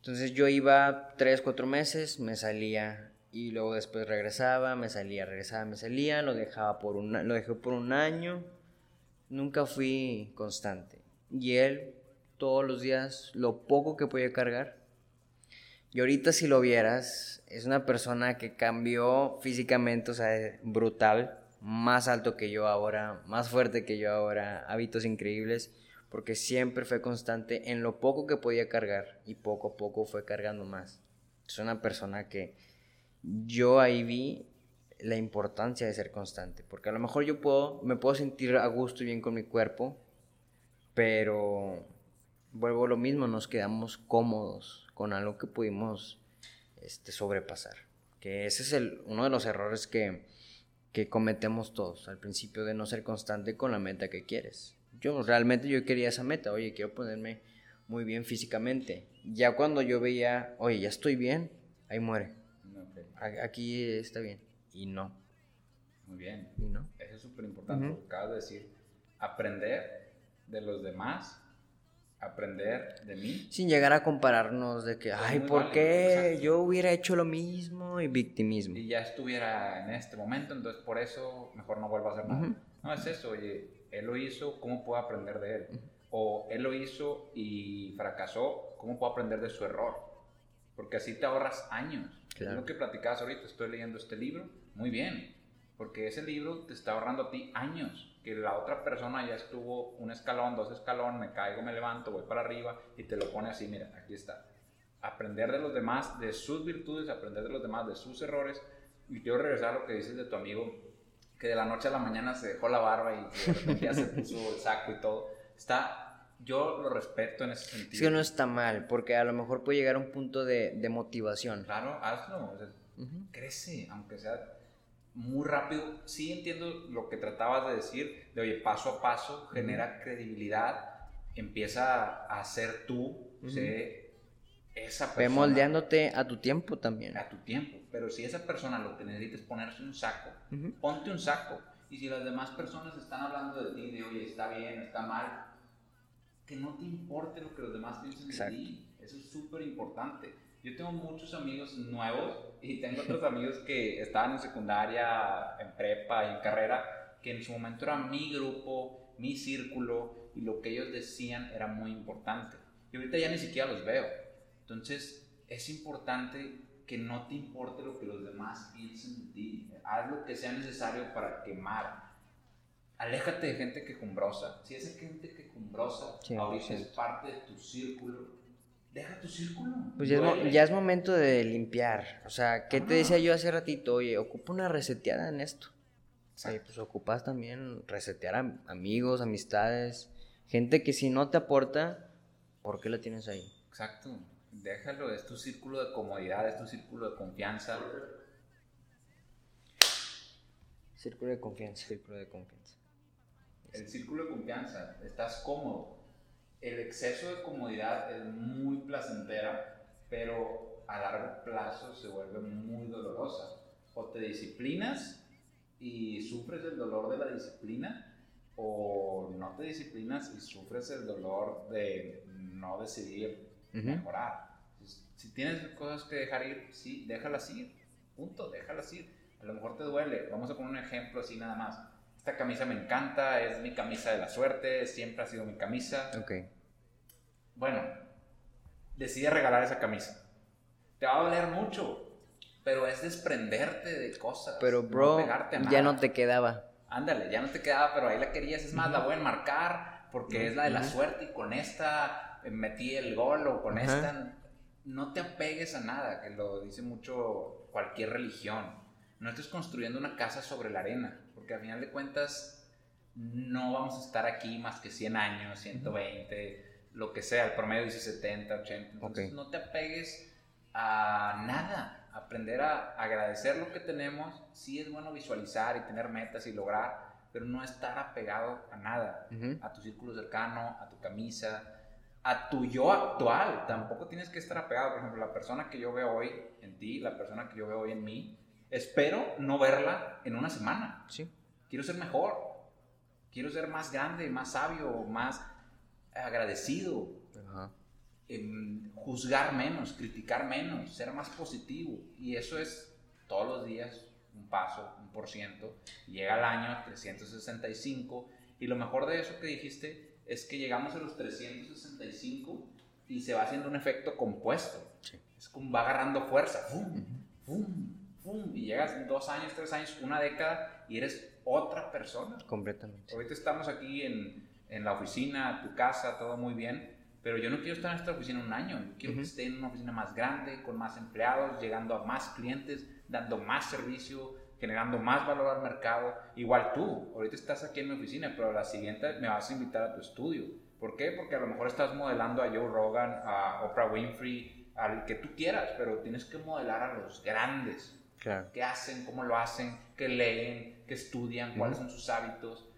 Speaker 1: Entonces yo iba tres, cuatro meses, me salía y luego después regresaba, me salía, regresaba, me salía, lo dejaba por un, lo dejé por un año. Nunca fui constante. Y él todos los días lo poco que podía cargar. Y ahorita si lo vieras, es una persona que cambió físicamente, o sea, brutal, más alto que yo ahora, más fuerte que yo ahora, hábitos increíbles, porque siempre fue constante en lo poco que podía cargar y poco a poco fue cargando más. Es una persona que yo ahí vi la importancia de ser constante, porque a lo mejor yo puedo, me puedo sentir a gusto y bien con mi cuerpo, pero vuelvo lo mismo, nos quedamos cómodos con algo que pudimos este, sobrepasar. Que ese es el, uno de los errores que, que cometemos todos al principio de no ser constante con la meta que quieres. Yo realmente yo quería esa meta, oye, quiero ponerme muy bien físicamente. Ya cuando yo veía, oye, ya estoy bien, ahí muere. Aquí está bien. Y no,
Speaker 2: Muy bien.
Speaker 1: y no.
Speaker 2: Eso es súper importante. Lo que Acabas de decir, aprender de los demás, aprender de mí.
Speaker 1: Sin llegar a compararnos de que, ay,
Speaker 2: muy
Speaker 1: ¿por
Speaker 2: válido,
Speaker 1: qué
Speaker 2: exacto.
Speaker 1: yo hubiera hecho lo mismo? Y victimismo.
Speaker 2: y ya estuviera en este momento, entonces por eso mejor no vuelvo a hacer nada.
Speaker 1: Ujú.
Speaker 2: No es eso, oye, él lo hizo, ¿cómo puedo aprender de él? O él lo hizo y fracasó, ¿cómo puedo aprender de su error? Porque así te ahorras años.
Speaker 1: Claro.
Speaker 2: Es lo que platicabas ahorita, estoy leyendo este libro, muy bien, porque ese libro te está ahorrando a ti años, que la otra persona ya estuvo un escalón, dos escalones, me caigo, me levanto, voy para arriba y te lo pone así, mira, aquí está. Aprender de los demás, de sus virtudes, aprender de los demás, de sus errores. Y quiero regresar a lo que dices de tu amigo, que de la noche a la mañana se dejó la barba y que de repente ya se puso el saco y todo. Está, yo lo respeto en ese sentido.
Speaker 1: Que no está mal, porque a lo mejor puede llegar a un punto de, de motivación.
Speaker 2: Claro, hazlo. o sea,
Speaker 1: Ujú.
Speaker 2: crece, aunque sea muy rápido. Sí entiendo lo que tratabas de decir, de oye, paso a paso genera credibilidad empieza a ser tú, sé esa
Speaker 1: Ve
Speaker 2: persona.
Speaker 1: moldeándote a tu tiempo también.
Speaker 2: a tu tiempo. Pero si esa persona lo que necesita es ponerse un saco,
Speaker 1: Ujú.
Speaker 2: ponte un saco. Y si las demás personas están hablando de ti, de oye, está bien, está mal, que no te importe lo que los demás piensen
Speaker 1: Exacto.
Speaker 2: de ti. Eso es súper importante. Yo tengo muchos amigos nuevos y tengo otros *laughs* amigos que estaban en secundaria, en prepa y en carrera, que en su momento era mi grupo, mi círculo y lo que ellos decían era muy importante. Y ahorita ya ni siquiera los veo. Entonces es importante que no te importe lo que los demás piensen de ti. Haz lo que sea necesario para quemar. Aléjate de gente quejumbrosa. Si esa gente quejumbrosa
Speaker 1: Sí,
Speaker 2: ahorita es parte de tu círculo, deja tu círculo.
Speaker 1: Pues ya ya es momento de limpiar. O sea, ¿qué te
Speaker 2: Ah.
Speaker 1: decía yo hace ratito? Oye, ocupa una reseteada en esto. Oye, pues ocupas también resetear a amigos, amistades, gente que si no te aporta, ¿por qué la tienes ahí?
Speaker 2: Exacto. Déjalo, es tu círculo de comodidad, es tu círculo de confianza.
Speaker 1: Círculo de confianza, círculo de confianza.
Speaker 2: El círculo de confianza, estás cómodo. El exceso de comodidad es muy placentera, pero a largo plazo se vuelve muy dolorosa. O te disciplinas y sufres el dolor de la disciplina, o no te disciplinas y sufres el dolor de no decidir Mejorar. Si- Si tienes cosas que dejar ir, sí, déjalas ir. Punto, déjalas ir. A lo mejor te duele. Vamos a poner un ejemplo así nada más. Esta camisa me encanta, es mi camisa de la suerte, siempre ha sido mi camisa.
Speaker 1: Ok.
Speaker 2: Bueno, decide regalar esa camisa. Te va a doler mucho, pero es desprenderte de cosas.
Speaker 1: Pero,
Speaker 2: no
Speaker 1: bro,
Speaker 2: a
Speaker 1: ya no te quedaba.
Speaker 2: Ándale, ya no te quedaba, pero ahí la querías. Es más, la voy a enmarcar porque es la de la suerte y con esta metí el gol o con
Speaker 1: Ajá.
Speaker 2: esta. No te apegues a nada, que lo dice mucho cualquier religión. No estés construyendo una casa sobre la arena, porque al final de cuentas no vamos a estar aquí más que 100 años, 120, lo que sea, el promedio dice 70, 80. Entonces
Speaker 1: Ok.
Speaker 2: no te apegues a nada. Aprender a agradecer lo que tenemos. Sí es bueno visualizar y tener metas y lograr, pero no estar apegado a nada. A tu círculo cercano, a tu camisa, a tu yo actual. Tampoco tienes que estar apegado. Por ejemplo, la persona que yo veo hoy en ti, la persona que yo veo hoy en mí, espero no verla en una semana.
Speaker 1: Sí.
Speaker 2: Quiero ser mejor. Quiero ser más grande, más sabio, más agradecido
Speaker 1: Ajá.
Speaker 2: juzgar menos, criticar menos, ser más positivo. Y eso es todos los días un paso, un por ciento. Llega el año 365 y lo mejor de eso que dijiste es que llegamos a los 365 y se va haciendo un efecto compuesto.
Speaker 1: Sí.
Speaker 2: Es como va agarrando fuerza. ¡Fum! ¡Fum! ¡Fum! Y llegas en dos años, tres años, una década y eres otra persona.
Speaker 1: Completamente.
Speaker 2: Ahorita estamos aquí en, en la oficina, tu casa, todo muy bien, pero yo no quiero estar en esta oficina un año. Yo quiero
Speaker 1: Ujú.
Speaker 2: que esté en una oficina más grande, con más empleados, llegando a más clientes, dando más servicio, generando más valor al mercado. Igual tú, ahorita estás aquí en mi oficina, pero a la siguiente me vas a invitar a tu estudio. ¿Por qué? Porque a lo mejor estás modelando a Joe Rogan, a Oprah Winfrey, al que tú quieras, pero tienes que modelar a los grandes
Speaker 1: Claro.
Speaker 2: qué hacen, cómo lo hacen, qué leen, qué estudian, cuáles son sus hábitos.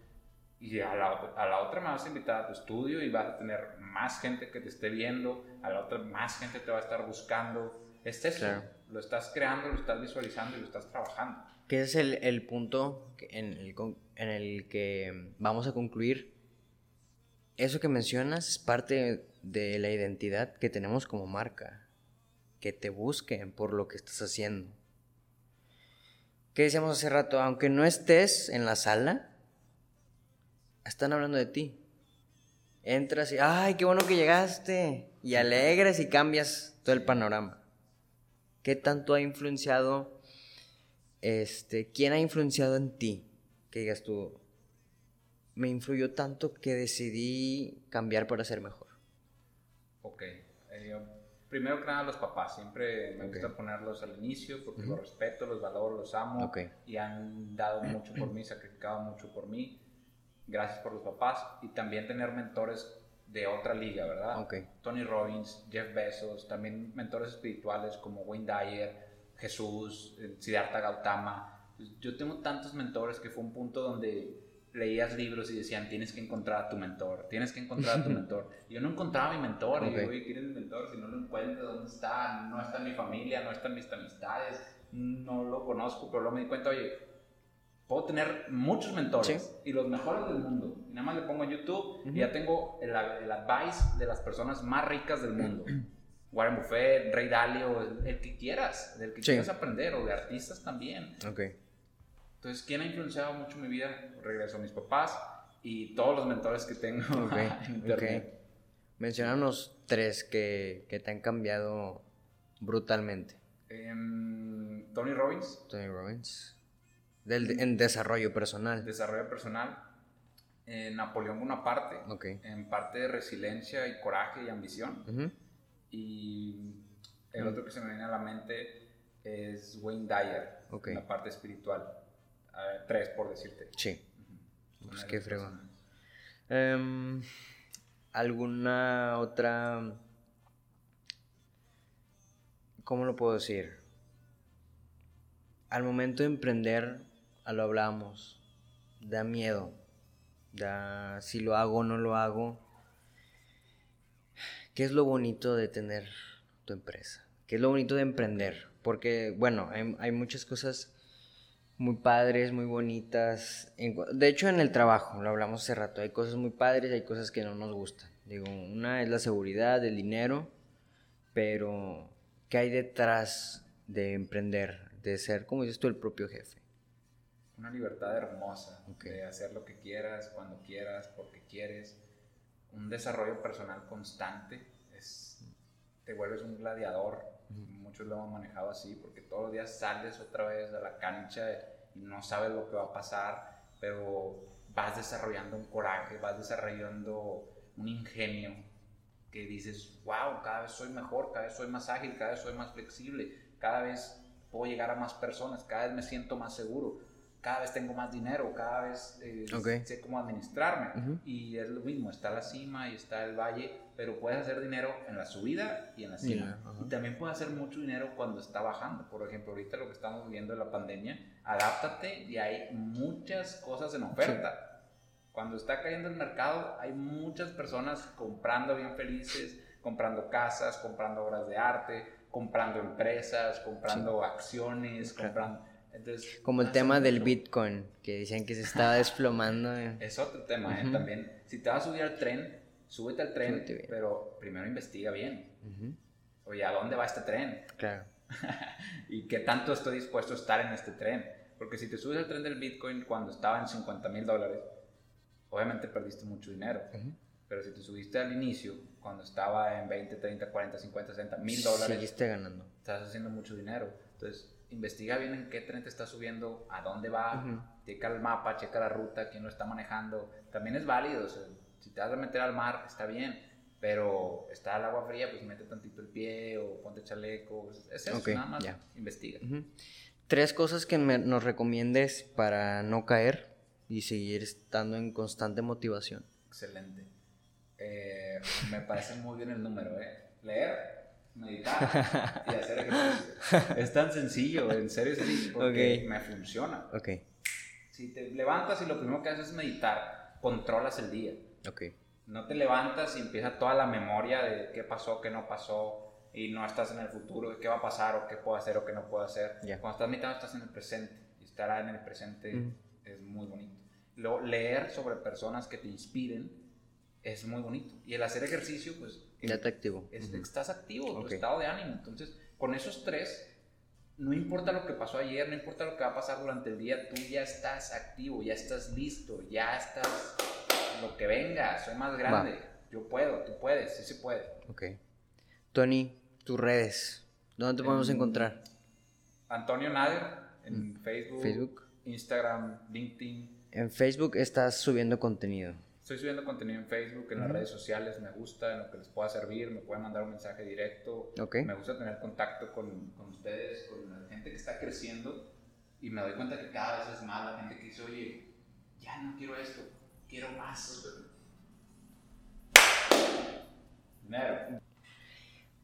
Speaker 2: Y a la, a la otra me vas a invitar a tu estudio y vas a tener más gente que te esté viendo, a la otra más gente te va a estar buscando. Es eso,
Speaker 1: Claro.
Speaker 2: lo estás creando, lo estás visualizando y lo estás trabajando.
Speaker 1: Que ese es el, el punto en el, en el que vamos a concluir. Eso que mencionas es parte de la identidad que tenemos como marca. Que te busquen por lo que estás haciendo. ¿Qué decíamos hace rato? Aunque no estés en la sala, están hablando de ti. Entras y, ay, qué bueno que llegaste. Y alegres y cambias todo el panorama. ¿Qué tanto ha influenciado este, ¿quién ha influenciado en ti? Que digas tú, me influyó tanto que decidí cambiar para ser mejor.
Speaker 2: Ok. eh, primero que nada, los papás. Siempre me
Speaker 1: Ok.
Speaker 2: gusta ponerlos al inicio porque
Speaker 1: Ujú.
Speaker 2: los respeto, los valoro, los amo.
Speaker 1: Ok.
Speaker 2: Y han dado *clears throat* mucho por mí, sacrificado mucho por mí. Gracias por los papás. Y también tener mentores de otra liga, ¿verdad?
Speaker 1: Ok.
Speaker 2: Tony Robbins, Jeff Bezos, también mentores espirituales como Wayne Dyer, Jesús, eh, Siddhartha Gautama. Pues, Yo tengo tantos mentores que fue un punto donde leías libros y decían, tienes que encontrar a tu mentor, tienes que encontrar a tu *laughs* mentor. Y yo no encontraba a mi mentor, y yo, oye, ¿quién es mi mentor? Si no lo encuentro, ¿dónde está? No está en mi familia, no están mis amistades, no lo conozco, pero luego me di cuenta, oye, puedo tener muchos mentores y los mejores del mundo. Y nada más le pongo en YouTube y ya tengo el, el, advice de las personas más ricas del mundo. *clears throat* Warren Buffett, Ray Dalio, el, que quieras, del que quieras aprender, o de artistas también.
Speaker 1: Okay.
Speaker 2: Entonces, ¿quién ha influenciado mucho mi vida? Regreso a mis papás y todos los mentores que tengo *laughs* en internet.
Speaker 1: Mencionanos tres que, que, te han cambiado brutalmente.
Speaker 2: Em, Tony Robbins.
Speaker 1: Tony Robbins. Del, en desarrollo personal.
Speaker 2: Desarrollo personal. Eh, Napoleón Bonaparte.
Speaker 1: Okay.
Speaker 2: En parte de resiliencia y coraje y ambición. Y el otro que se me viene a la mente es Wayne Dyer. En la parte espiritual tres, por decirte.
Speaker 1: Sí. Pues qué fregón. Em, ¿Alguna otra... ¿Cómo lo puedo decir? Al momento de emprender, a lo hablamos, da miedo. Da si lo hago o no lo hago. ¿Qué es lo bonito de tener tu empresa? ¿Qué es lo bonito de emprender? Porque, bueno, hay, hay muchas cosas muy padres, muy bonitas. De hecho, en el trabajo, lo hablamos hace rato, hay cosas muy padres y hay cosas que no nos gustan. Digo, una es la seguridad, el dinero, pero ¿qué hay detrás de emprender, de ser, como dices tú, el propio jefe?
Speaker 2: Una libertad hermosa, de hacer lo que quieras, cuando quieras, porque quieres. Un desarrollo personal constante, es, te vuelves un gladiador. Muchos lo hemos manejado así, porque todos los días sales otra vez a la cancha y no sabes lo que va a pasar, pero vas desarrollando un coraje, vas desarrollando un ingenio que dices, wow, cada vez soy mejor, cada vez soy más ágil, cada vez soy más flexible, cada vez puedo llegar a más personas, cada vez me siento más seguro, cada vez tengo más dinero, cada vez eh, sé cómo administrarme. Y es lo mismo, está la cima y está el valle, pero puedes hacer dinero en la subida y en la cima. y también puedes hacer mucho dinero cuando está bajando. Por ejemplo, ahorita lo que estamos viviendo en la pandemia, adáptate y hay muchas cosas en oferta. Cuando está cayendo el mercado, hay muchas personas comprando bien felices, comprando casas, comprando obras de arte, comprando empresas, comprando acciones, comprando
Speaker 1: como el tema del Bitcoin, que decían que se estaba *laughs* desplomando.
Speaker 2: Eh. Es otro tema, ¿eh? También, si te vas a subir al tren, súbete al tren, pero primero investiga bien. Oye, ¿a dónde va este tren?
Speaker 1: Claro. *laughs*
Speaker 2: ¿Y qué tanto estoy dispuesto a estar en este tren? Porque si te subes al tren del Bitcoin cuando estaba en 50 mil dólares, obviamente perdiste mucho dinero. Pero si te subiste al inicio, cuando estaba en 20, 30, 40, 50, 60 mil dólares,
Speaker 1: seguiste ganando.
Speaker 2: Estás haciendo mucho dinero. Entonces, investiga bien en qué tren te está subiendo, a dónde va, checa el mapa, checa la ruta, quién lo está manejando. También es válido, si te vas a meter al mar, está bien, pero está el agua fría, pues mete tantito el pie o ponte chaleco. Es eso, nada más, investiga.
Speaker 1: Tres cosas que nos recomiendes para no caer y seguir estando en constante motivación.
Speaker 2: Excelente. Eh, me parece muy bien el número, ¿eh? Leer, meditar y hacer ejercicio. Es tan sencillo, en serio es así, porque me funciona.
Speaker 1: Okay.
Speaker 2: Si te levantas y lo primero que haces es meditar, controlas el día.
Speaker 1: Okay.
Speaker 2: No te levantas y empieza toda la memoria de qué pasó, qué no pasó, y no estás en el futuro, de qué va a pasar, o qué puedo hacer, o qué no puedo hacer. Cuando estás meditando, estás en el presente, y estar en el presente es muy bonito. Luego, leer sobre personas que te inspiren es muy bonito. Y el hacer ejercicio, pues
Speaker 1: ya te activo.
Speaker 2: Estás activo, tu estado de ánimo. Entonces, con esos tres, no importa lo que pasó ayer, no importa lo que va a pasar durante el día, tú ya estás activo, ya estás listo, ya estás lo que venga, soy más grande, yo puedo, tú puedes, sí se puede.
Speaker 1: Ok. Tony, tus redes, ¿dónde te podemos encontrar?
Speaker 2: Antonio Nader, en mm, Facebook, Facebook, Instagram, LinkedIn.
Speaker 1: En Facebook estás subiendo contenido.
Speaker 2: Estoy subiendo contenido en Facebook, en las redes sociales, me gusta, en lo que les pueda servir, me pueden mandar un mensaje directo. Me gusta tener contacto con, con, ustedes, con la gente que está creciendo y me doy cuenta que cada vez es más la gente que dice, oye, ya no quiero esto, quiero más. Dinero.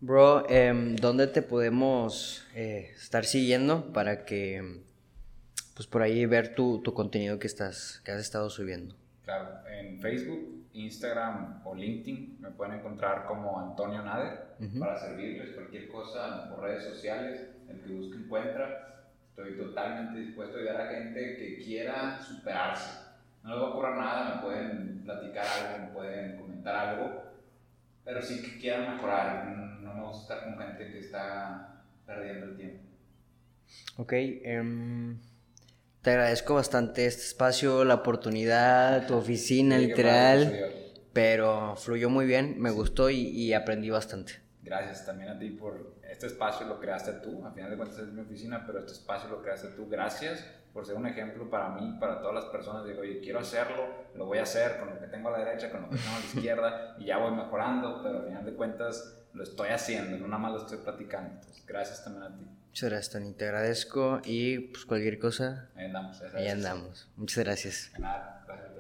Speaker 1: Bro, em, ¿dónde te podemos eh, estar siguiendo para que pues por ahí ver tu, tu contenido que, estás, que has estado subiendo.
Speaker 2: Claro, en Facebook, Instagram o LinkedIn me pueden encontrar como Antonio Nader para servirles cualquier cosa por redes sociales, el que busque encuentra. Estoy totalmente dispuesto a ayudar a gente que quiera superarse. No les va a ocurrir nada, me pueden platicar algo, me pueden comentar algo, pero sí que quieran mejorar. No me gusta estar con gente que está perdiendo el tiempo.
Speaker 1: Ok, um te agradezco bastante este espacio, la oportunidad, tu oficina, literal. pero fluyó muy bien, me gustó y, aprendí bastante.
Speaker 2: Gracias también a ti por este espacio, lo creaste tú. Al final de cuentas es mi oficina, pero este espacio lo creaste tú. Gracias por ser un ejemplo para mí, para todas las personas. Digo, oye, quiero hacerlo, lo voy a hacer con lo que tengo a la derecha, con lo que tengo a la izquierda, y ya voy mejorando, pero al final de cuentas lo estoy haciendo, no nada más lo estoy platicando. Entonces, gracias también a ti.
Speaker 1: Muchas gracias, Tony. Te agradezco y pues cualquier cosa.
Speaker 2: Ahí andamos.
Speaker 1: Ahí andamos. Muchas gracias.
Speaker 2: nada, gracias.